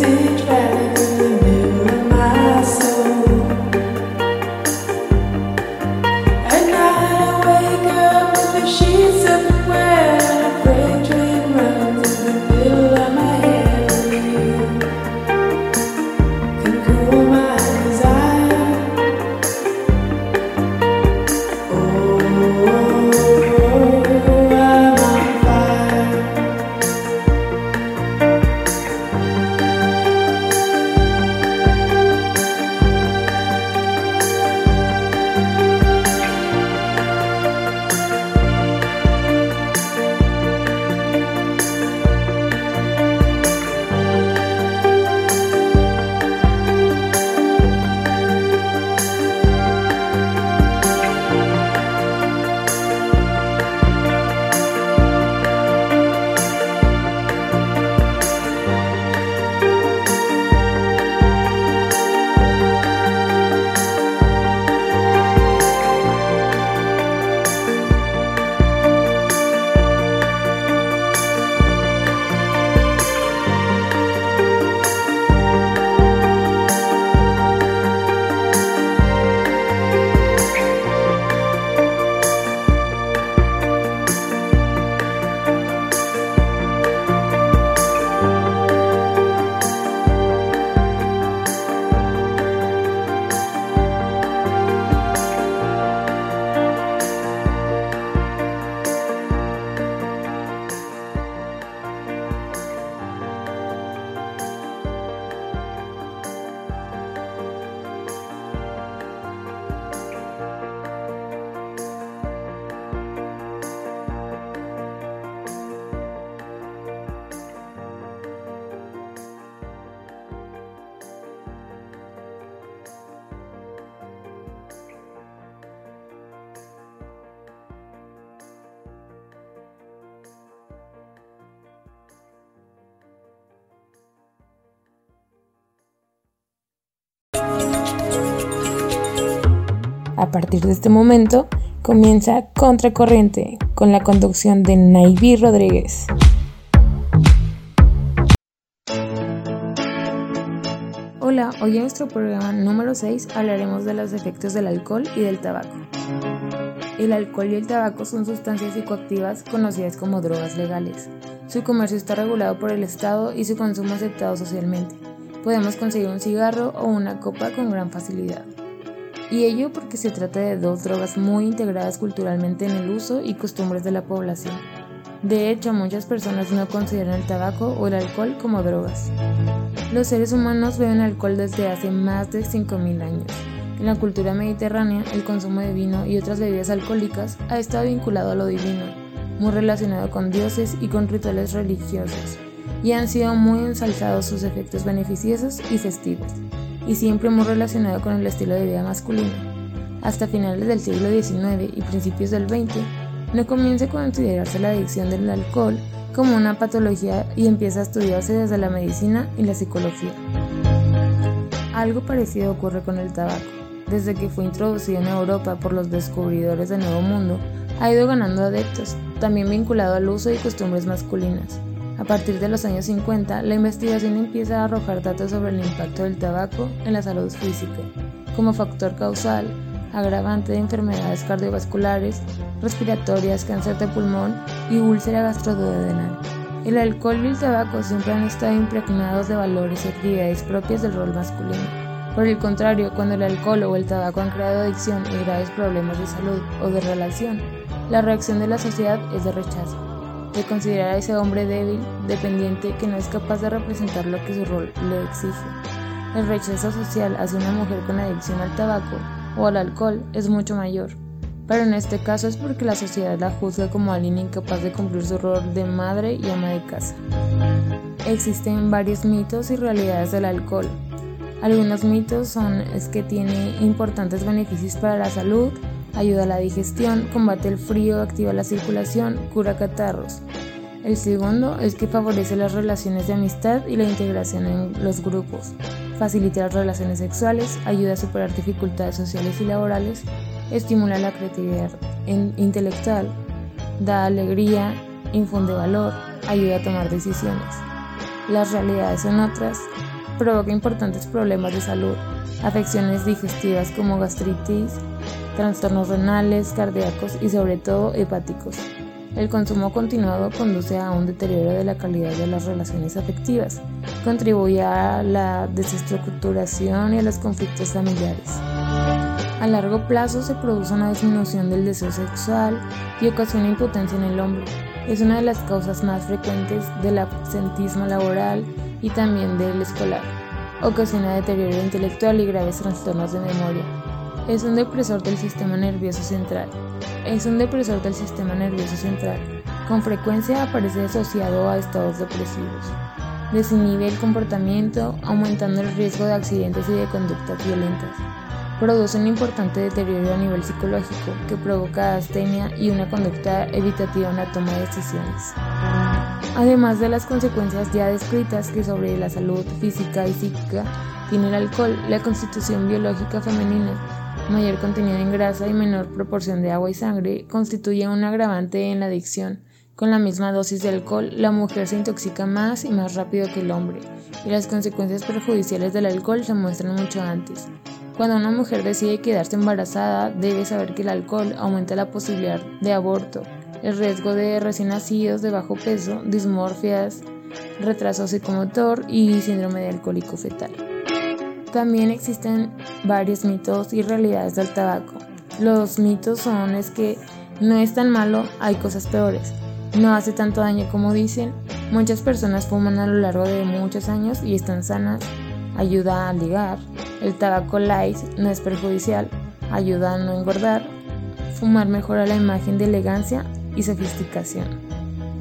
see A partir de este momento comienza Contracorriente con la conducción de Naiví Rodríguez. Hola, hoy en nuestro programa número 6 hablaremos de los efectos del alcohol y del tabaco. El alcohol y el tabaco son sustancias psicoactivas conocidas como drogas legales. Su comercio está regulado por el Estado y su consumo aceptado socialmente. Podemos conseguir un cigarro o una copa con gran facilidad. Y ello porque se trata de dos drogas muy integradas culturalmente en el uso y costumbres de la población. De hecho, muchas personas no consideran el tabaco o el alcohol como drogas. Los seres humanos beben alcohol desde hace más de 5.000 años. En la cultura mediterránea, el consumo de vino y otras bebidas alcohólicas ha estado vinculado a lo divino, muy relacionado con dioses y con rituales religiosos, y han sido muy ensalzados sus efectos beneficiosos y festivos, y siempre muy relacionado con el estilo de vida masculino. Hasta finales del siglo XIX y principios del XX, no comienza a considerarse la adicción del alcohol como una patología y empieza a estudiarse desde la medicina y la psicología. Algo parecido ocurre con el tabaco. Desde que fue introducido en Europa por los descubridores del Nuevo Mundo, ha ido ganando adeptos, también vinculado al uso y costumbres masculinas. A partir de los años 50, la investigación empieza a arrojar datos sobre el impacto del tabaco en la salud física, como factor causal, agravante de enfermedades cardiovasculares, respiratorias, cáncer de pulmón y úlcera gastroduodenal. El alcohol y el tabaco siempre han estado impregnados de valores y actividades propias del rol masculino. Por el contrario, cuando el alcohol o el tabaco han creado adicción y graves problemas de salud o de relación, la reacción de la sociedad es de rechazo, de considerar a ese hombre débil, dependiente, que no es capaz de representar lo que su rol le exige. El rechazo social hacia una mujer con adicción al tabaco o al alcohol es mucho mayor, pero en este caso es porque la sociedad la juzga como alguien incapaz de cumplir su rol de madre y ama de casa. Existen varios mitos y realidades del alcohol. Algunos mitos son es que tiene importantes beneficios para la salud, ayuda a la digestión, combate el frío, activa la circulación, cura catarros. El segundo es que favorece las relaciones de amistad y la integración en los grupos facilita las relaciones sexuales, ayuda a superar dificultades sociales y laborales, estimula la creatividad intelectual, da alegría, infunde valor, ayuda a tomar decisiones. Las realidades son otras, provoca importantes problemas de salud, afecciones digestivas como gastritis, trastornos renales, cardíacos y sobre todo hepáticos. El consumo continuado conduce a un deterioro de la calidad de las relaciones afectivas, contribuye a la desestructuración y a los conflictos familiares. A largo plazo se produce una disminución del deseo sexual y ocasiona impotencia en el hombre. Es una de las causas más frecuentes del absentismo laboral y también del escolar. Ocasiona deterioro intelectual y graves trastornos de memoria. Es un depresor del sistema nervioso central es un depresor del sistema nervioso central. Con frecuencia aparece asociado a estados depresivos. Desinhibe el comportamiento, aumentando el riesgo de accidentes y de conductas violentas. Produce un importante deterioro a nivel psicológico que provoca astenia y una conducta evitativa en la toma de decisiones. Además de las consecuencias ya descritas que sobre la salud física y psíquica tiene el alcohol, la constitución biológica femenina mayor contenido en grasa y menor proporción de agua y sangre constituye un agravante en la adicción. Con la misma dosis de alcohol, la mujer se intoxica más y más rápido que el hombre, y las consecuencias perjudiciales del alcohol se muestran mucho antes. Cuando una mujer decide quedarse embarazada, debe saber que el alcohol aumenta la posibilidad de aborto, el riesgo de recién nacidos de bajo peso, dismorfias, retraso psicomotor y síndrome de alcohólico fetal. También existen varios mitos y realidades del tabaco. Los mitos son es que no es tan malo, hay cosas peores. No hace tanto daño como dicen. Muchas personas fuman a lo largo de muchos años y están sanas. Ayuda a ligar. El tabaco light no es perjudicial. Ayuda a no engordar. Fumar mejora la imagen de elegancia y sofisticación.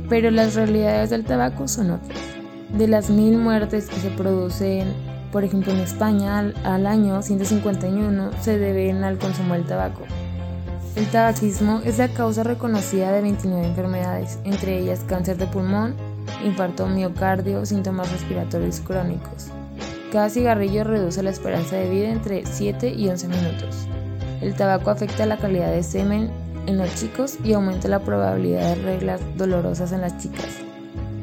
Pero las realidades del tabaco son otras. De las mil muertes que se producen por ejemplo, en España al, año 151 se deben al consumo del tabaco. El tabaquismo es la causa reconocida de 29 enfermedades, entre ellas cáncer de pulmón, infarto miocardio, síntomas respiratorios crónicos. Cada cigarrillo reduce la esperanza de vida entre 7 y 11 minutos. El tabaco afecta la calidad de semen en los chicos y aumenta la probabilidad de reglas dolorosas en las chicas.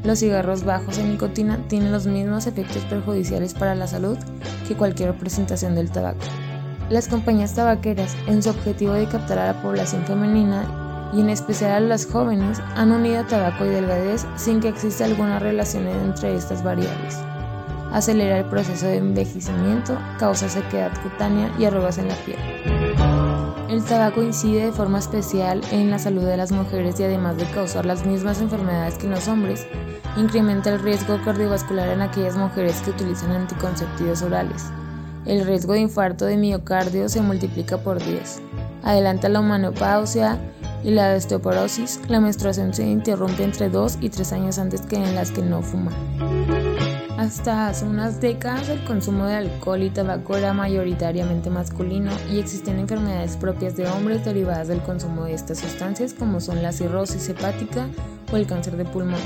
Los cigarros bajos en nicotina tienen los mismos efectos perjudiciales para la salud que cualquier presentación del tabaco. Las compañías tabaqueras, en su objetivo de captar a la población femenina y en especial a las jóvenes, han unido tabaco y delgadez sin que exista alguna relación entre estas variables. Acelera el proceso de envejecimiento, causa sequedad cutánea y arrugas en la piel. El tabaco incide de forma especial en la salud de las mujeres y además de causar las mismas enfermedades que en los hombres, incrementa el riesgo cardiovascular en aquellas mujeres que utilizan anticonceptivos orales. El riesgo de infarto de miocardio se multiplica por 10. Adelanta la menopausia y la osteoporosis. La menstruación se interrumpe entre 2 y 3 años antes que en las que no fuman. Hasta hace unas décadas el consumo de alcohol y tabaco era mayoritariamente masculino y existen enfermedades propias de hombres derivadas del consumo de estas sustancias como son la cirrosis hepática o el cáncer de pulmón.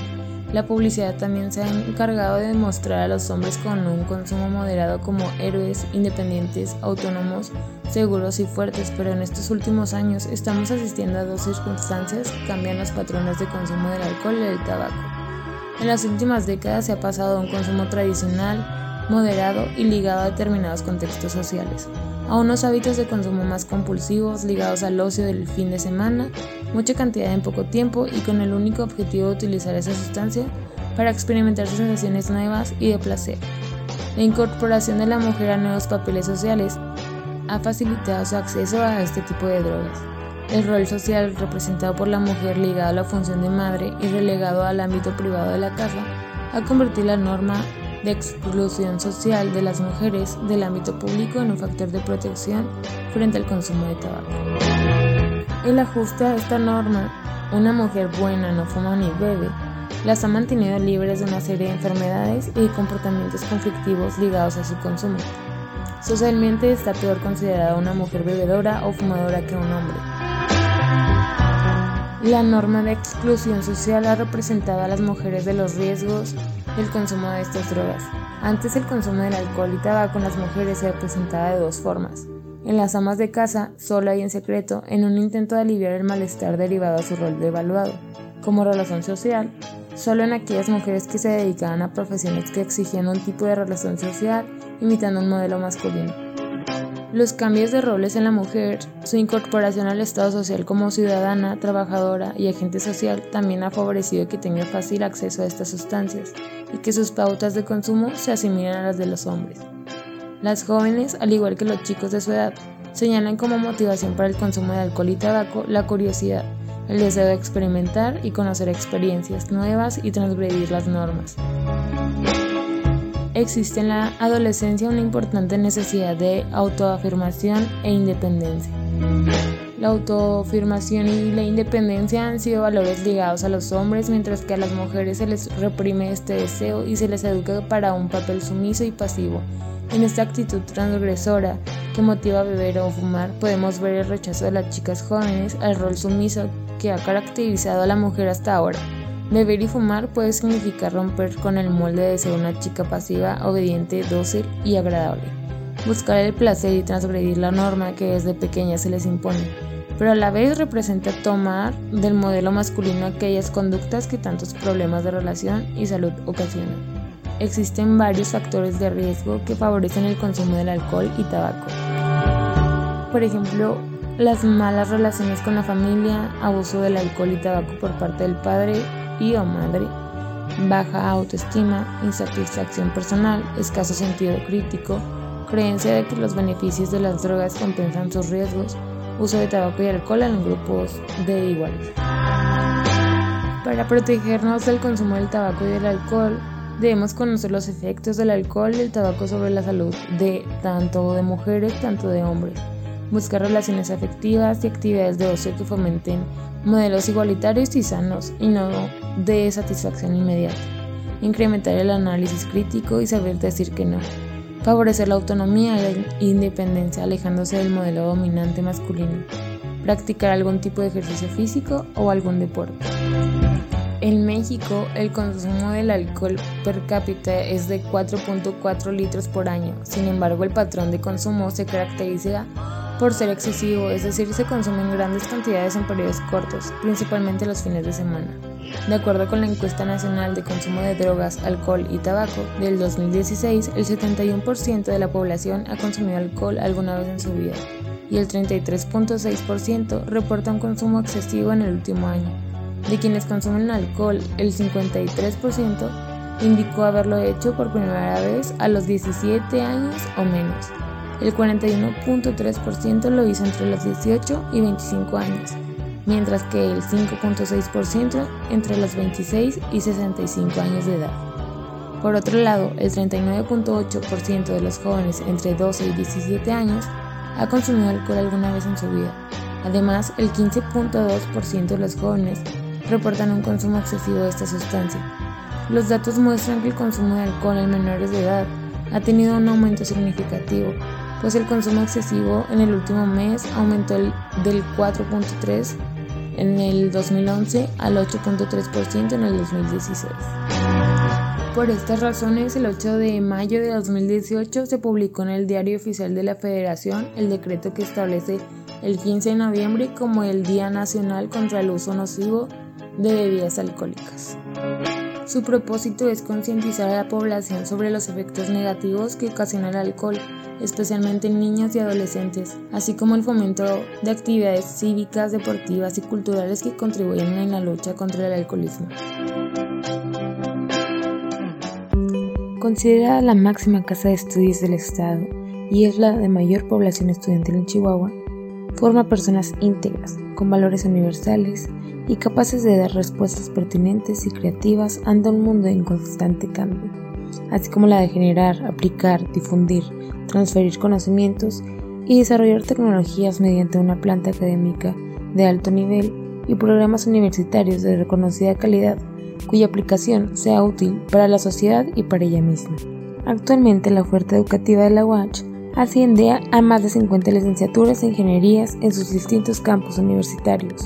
La publicidad también se ha encargado de mostrar a los hombres con un consumo moderado como héroes, independientes, autónomos, seguros y fuertes, pero en estos últimos años estamos asistiendo a dos circunstancias que cambian los patrones de consumo del alcohol y del tabaco. En las últimas décadas se ha pasado a un consumo tradicional, moderado y ligado a determinados contextos sociales, a unos hábitos de consumo más compulsivos ligados al ocio del fin de semana, mucha cantidad en poco tiempo y con el único objetivo de utilizar esa sustancia para experimentar sensaciones nuevas y de placer. La incorporación de la mujer a nuevos papeles sociales ha facilitado su acceso a este tipo de drogas. El rol social representado por la mujer ligado a la función de madre y relegado al ámbito privado de la casa ha convertido la norma de exclusión social de las mujeres del ámbito público en un factor de protección frente al consumo de tabaco. El ajuste a esta norma, una mujer buena no fuma ni bebe, las ha mantenido libres de una serie de enfermedades y comportamientos conflictivos ligados a su consumo. Socialmente está peor considerada una mujer bebedora o fumadora que un hombre. La norma de exclusión social ha representado a las mujeres de los riesgos del consumo de estas drogas. Antes el consumo del alcohol y tabaco en las mujeres se representaba de dos formas. En las amas de casa, sola y en secreto, en un intento de aliviar el malestar derivado a su rol de evaluado. Como relación social, solo en aquellas mujeres que se dedicaban a profesiones que exigían un tipo de relación social imitando un modelo masculino. Los cambios de roles en la mujer, su incorporación al estado social como ciudadana, trabajadora y agente social también ha favorecido que tenga fácil acceso a estas sustancias y que sus pautas de consumo se asimilen a las de los hombres. Las jóvenes, al igual que los chicos de su edad, señalan como motivación para el consumo de alcohol y tabaco la curiosidad, el deseo de experimentar y conocer experiencias nuevas y transgredir las normas existe en la adolescencia una importante necesidad de autoafirmación e independencia. La autoafirmación y la independencia han sido valores ligados a los hombres, mientras que a las mujeres se les reprime este deseo y se les educa para un papel sumiso y pasivo. En esta actitud transgresora que motiva a beber o fumar, podemos ver el rechazo de las chicas jóvenes al rol sumiso que ha caracterizado a la mujer hasta ahora. Beber y fumar puede significar romper con el molde de ser una chica pasiva, obediente, dócil y agradable. Buscar el placer y transgredir la norma que desde pequeña se les impone, pero a la vez representa tomar del modelo masculino aquellas conductas que tantos problemas de relación y salud ocasionan. Existen varios factores de riesgo que favorecen el consumo del alcohol y tabaco. Por ejemplo, las malas relaciones con la familia, abuso del alcohol y tabaco por parte del padre, y o madre, baja autoestima, insatisfacción personal, escaso sentido crítico, creencia de que los beneficios de las drogas compensan sus riesgos, uso de tabaco y alcohol en grupos de iguales. Para protegernos del consumo del tabaco y del alcohol, debemos conocer los efectos del alcohol y el tabaco sobre la salud de tanto de mujeres, tanto de hombres. Buscar relaciones afectivas y actividades de ocio que fomenten modelos igualitarios y sanos y no de satisfacción inmediata, incrementar el análisis crítico y saber decir que no, favorecer la autonomía y la independencia alejándose del modelo dominante masculino, practicar algún tipo de ejercicio físico o algún deporte. En México, el consumo del alcohol per cápita es de 4.4 litros por año. Sin embargo, el patrón de consumo se caracteriza por ser excesivo, es decir, se consume en grandes cantidades en periodos cortos, principalmente los fines de semana. De acuerdo con la encuesta nacional de consumo de drogas, alcohol y tabaco del 2016, el 71% de la población ha consumido alcohol alguna vez en su vida y el 33.6% reporta un consumo excesivo en el último año. De quienes consumen alcohol, el 53% indicó haberlo hecho por primera vez a los 17 años o menos. El 41.3% lo hizo entre los 18 y 25 años, mientras que el 5.6% entre los 26 y 65 años de edad. Por otro lado, el 39.8% de los jóvenes entre 12 y 17 años ha consumido alcohol alguna vez en su vida. Además, el 15.2% de los jóvenes reportan un consumo excesivo de esta sustancia. Los datos muestran que el consumo de alcohol en menores de edad ha tenido un aumento significativo, pues el consumo excesivo en el último mes aumentó del 4.3 en el 2011 al 8.3% en el 2016. Por estas razones, el 8 de mayo de 2018 se publicó en el Diario Oficial de la Federación el decreto que establece el 15 de noviembre como el Día Nacional contra el Uso Nocivo de Bebidas Alcohólicas. Su propósito es concientizar a la población sobre los efectos negativos que ocasiona el alcohol especialmente en niños y adolescentes, así como el fomento de actividades cívicas, deportivas y culturales que contribuyen en la lucha contra el alcoholismo. Considerada la máxima casa de estudios del Estado y es la de mayor población estudiantil en Chihuahua, forma personas íntegras, con valores universales y capaces de dar respuestas pertinentes y creativas ante un mundo en constante cambio, así como la de generar, aplicar, difundir, transferir conocimientos y desarrollar tecnologías mediante una planta académica de alto nivel y programas universitarios de reconocida calidad cuya aplicación sea útil para la sociedad y para ella misma. Actualmente la oferta educativa de la UACH asciende a más de 50 licenciaturas e ingenierías en sus distintos campos universitarios.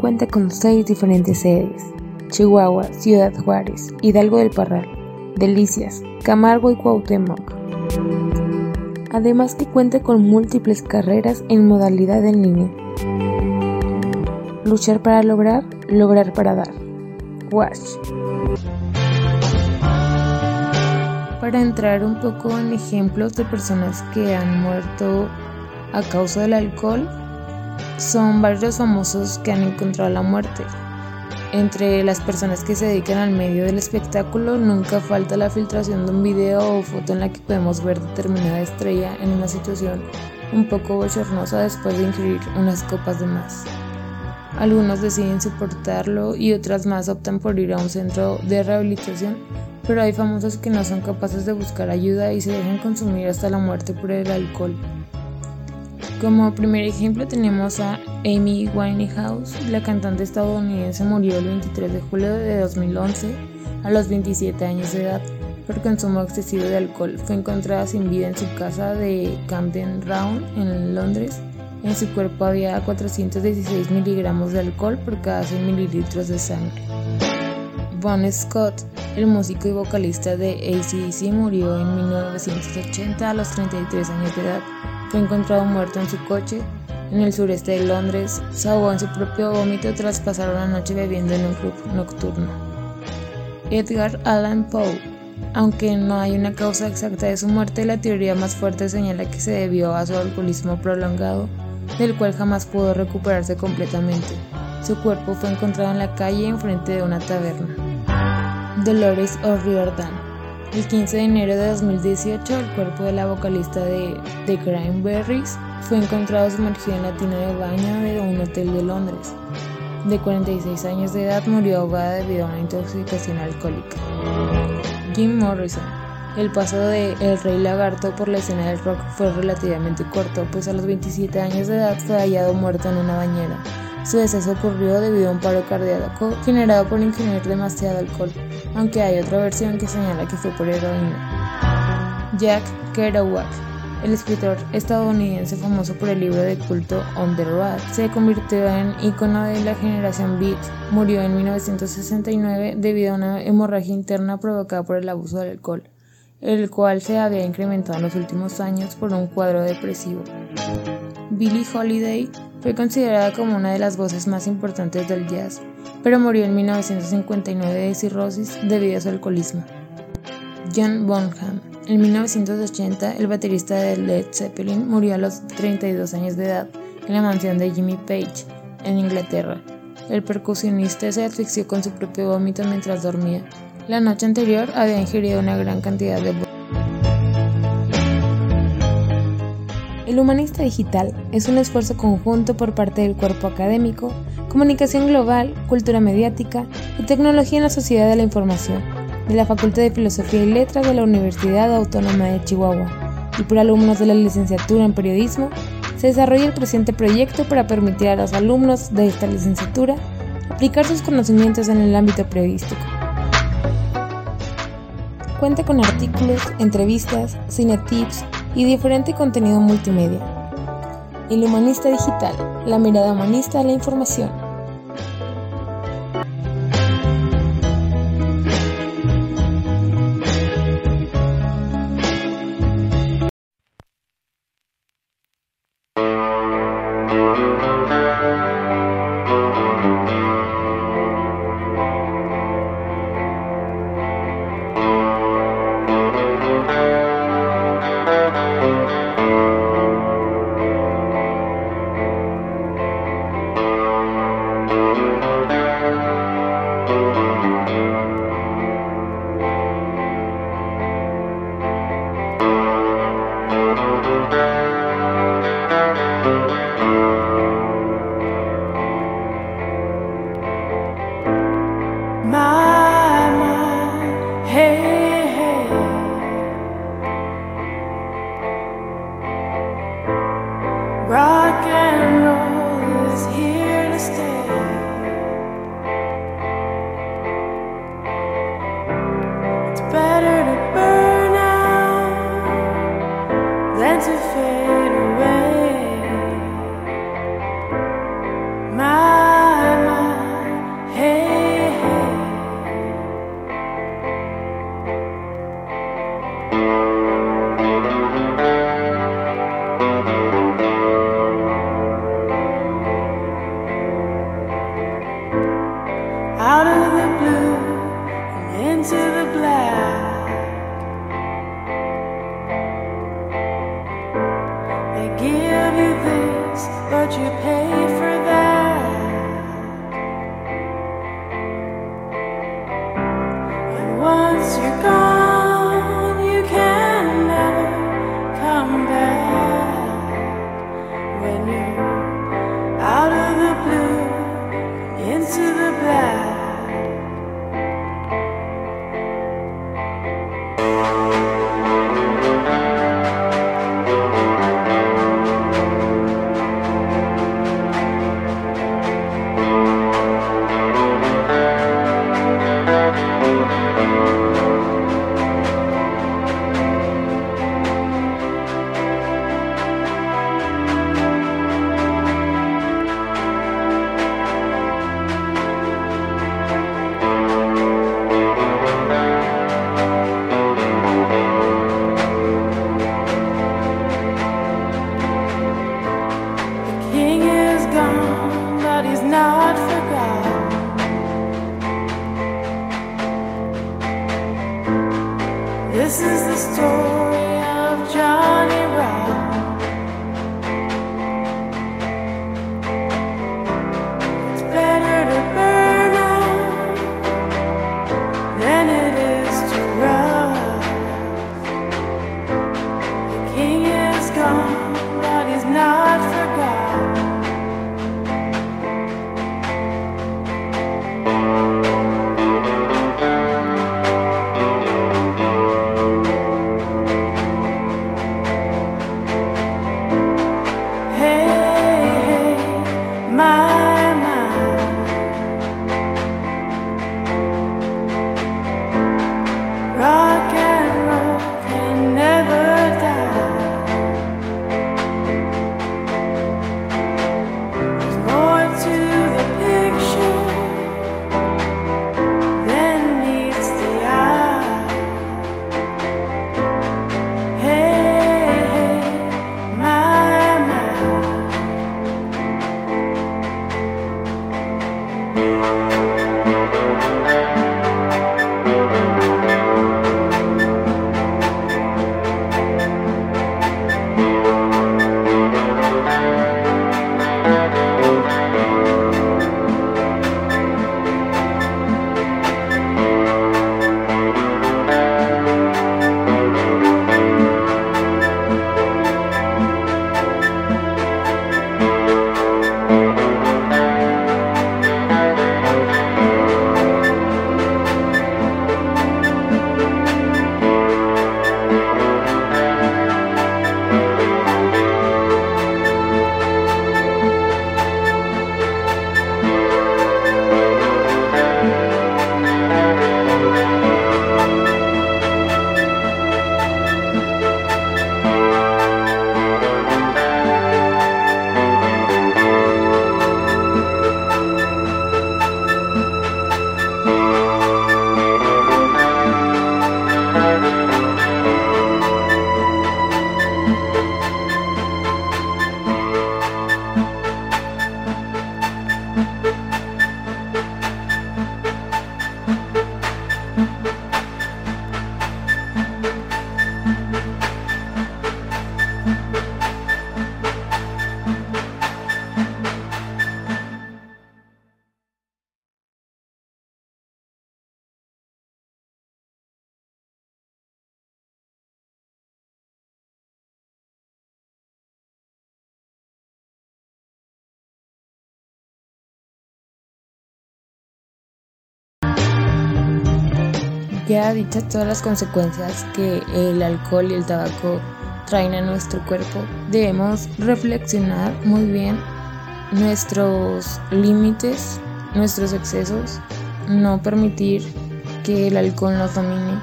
Cuenta con seis diferentes sedes, Chihuahua, Ciudad Juárez, Hidalgo del Parral, Delicias, Camargo y Cuauhtémoc además que cuenta con múltiples carreras en modalidad en línea. Luchar para lograr, lograr para dar. Para entrar un poco en ejemplos de personas que han muerto a causa del alcohol, son varios famosos que han encontrado la muerte. Entre las personas que se dedican al medio del espectáculo nunca falta la filtración de un video o foto en la que podemos ver determinada estrella en una situación un poco bochornosa después de ingerir unas copas de más. Algunos deciden soportarlo y otras más optan por ir a un centro de rehabilitación, pero hay famosos que no son capaces de buscar ayuda y se dejan consumir hasta la muerte por el alcohol. Como primer ejemplo tenemos a Amy Winehouse, la cantante estadounidense murió el 23 de julio de 2011 a los 27 años de edad por consumo excesivo de alcohol. Fue encontrada sin vida en su casa de Camden Round en Londres. En su cuerpo había 416 miligramos de alcohol por cada 100 mililitros de sangre. Bon Scott, el músico y vocalista de ACDC, murió en 1980 a los 33 años de edad fue encontrado muerto en su coche en el sureste de Londres. Se ahogó en su propio vómito tras pasar una noche bebiendo en un club nocturno. Edgar Allan Poe. Aunque no hay una causa exacta de su muerte, la teoría más fuerte señala que se debió a su alcoholismo prolongado, del cual jamás pudo recuperarse completamente. Su cuerpo fue encontrado en la calle enfrente de una taberna. Dolores O'Riordan el 15 de enero de 2018, el cuerpo de la vocalista de The Cranberries fue encontrado sumergido en la tina de baño de un hotel de Londres. De 46 años de edad, murió ahogada debido a una intoxicación alcohólica. Jim Morrison. El paso de El Rey Lagarto por la escena del rock fue relativamente corto, pues a los 27 años de edad fue hallado muerto en una bañera. Su deceso ocurrió debido a un paro cardíaco generado por ingerir demasiado alcohol, aunque hay otra versión que señala que fue por heroína. Jack Kerouac, el escritor estadounidense famoso por el libro de culto On the Road, se convirtió en ícono de la generación beat. Murió en 1969 debido a una hemorragia interna provocada por el abuso del alcohol, el cual se había incrementado en los últimos años por un cuadro depresivo. Billie Holiday fue considerada como una de las voces más importantes del jazz, pero murió en 1959 de cirrosis debido a su alcoholismo. John Bonham. En 1980, el baterista de Led Zeppelin murió a los 32 años de edad en la mansión de Jimmy Page, en Inglaterra. El percusionista se asfixió con su propio vómito mientras dormía. La noche anterior había ingerido una gran cantidad de El humanista digital es un esfuerzo conjunto por parte del cuerpo académico, comunicación global, cultura mediática y tecnología en la sociedad de la información, de la Facultad de Filosofía y Letras de la Universidad Autónoma de Chihuahua y por alumnos de la licenciatura en periodismo, se desarrolla el presente proyecto para permitir a los alumnos de esta licenciatura aplicar sus conocimientos en el ámbito periodístico. Cuenta con artículos, entrevistas, cine tips, y diferente contenido multimedia. El humanista digital, la mirada humanista a la información. Ya dichas todas las consecuencias que el alcohol y el tabaco traen a nuestro cuerpo, debemos reflexionar muy bien nuestros límites, nuestros excesos, no permitir que el alcohol nos domine,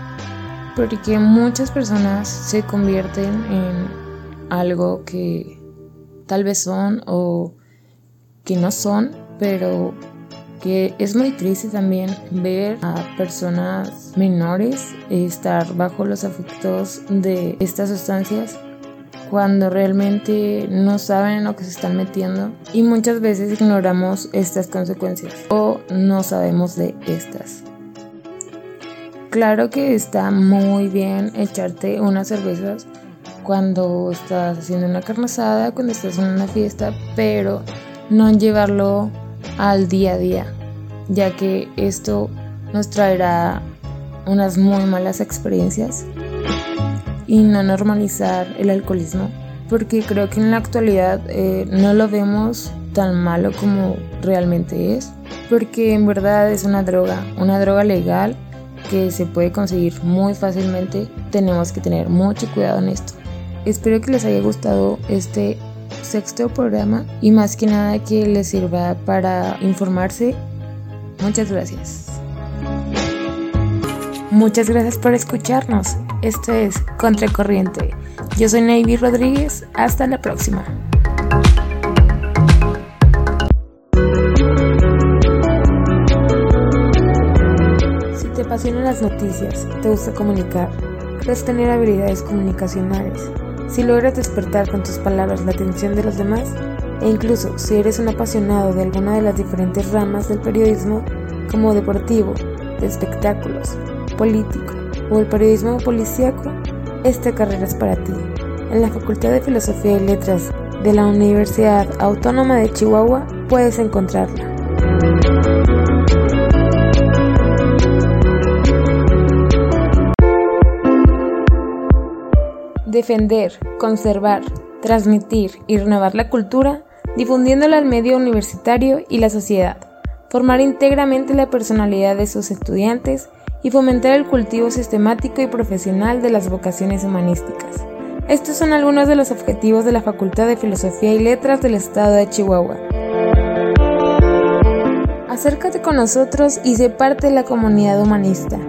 porque muchas personas se convierten en algo que tal vez son o que no son, pero que es muy triste también ver a personas menores estar bajo los efectos de estas sustancias cuando realmente no saben lo que se están metiendo y muchas veces ignoramos estas consecuencias o no sabemos de estas. Claro que está muy bien echarte unas cervezas cuando estás haciendo una carne asada, cuando estás en una fiesta, pero no llevarlo al día a día, ya que esto nos traerá unas muy malas experiencias y no normalizar el alcoholismo, porque creo que en la actualidad eh, no lo vemos tan malo como realmente es, porque en verdad es una droga, una droga legal que se puede conseguir muy fácilmente, tenemos que tener mucho cuidado en esto. Espero que les haya gustado este sexto programa y más que nada que les sirva para informarse. Muchas gracias. Muchas gracias por escucharnos. Esto es Contracorriente. Yo soy Navy Rodríguez. Hasta la próxima. Si te apasionan las noticias, te gusta comunicar, puedes tener habilidades comunicacionales si logras despertar con tus palabras la atención de los demás, e incluso si eres un apasionado de alguna de las diferentes ramas del periodismo, como deportivo, de espectáculos, político o el periodismo policíaco, esta carrera es para ti. En la Facultad de Filosofía y Letras de la Universidad Autónoma de Chihuahua puedes encontrarla. Defender, conservar, transmitir y renovar la cultura, difundiéndola al medio universitario y la sociedad, formar íntegramente la personalidad de sus estudiantes y fomentar el cultivo sistemático y profesional de las vocaciones humanísticas. Estos son algunos de los objetivos de la Facultad de Filosofía y Letras del Estado de Chihuahua. Acércate con nosotros y sé parte de la comunidad humanista.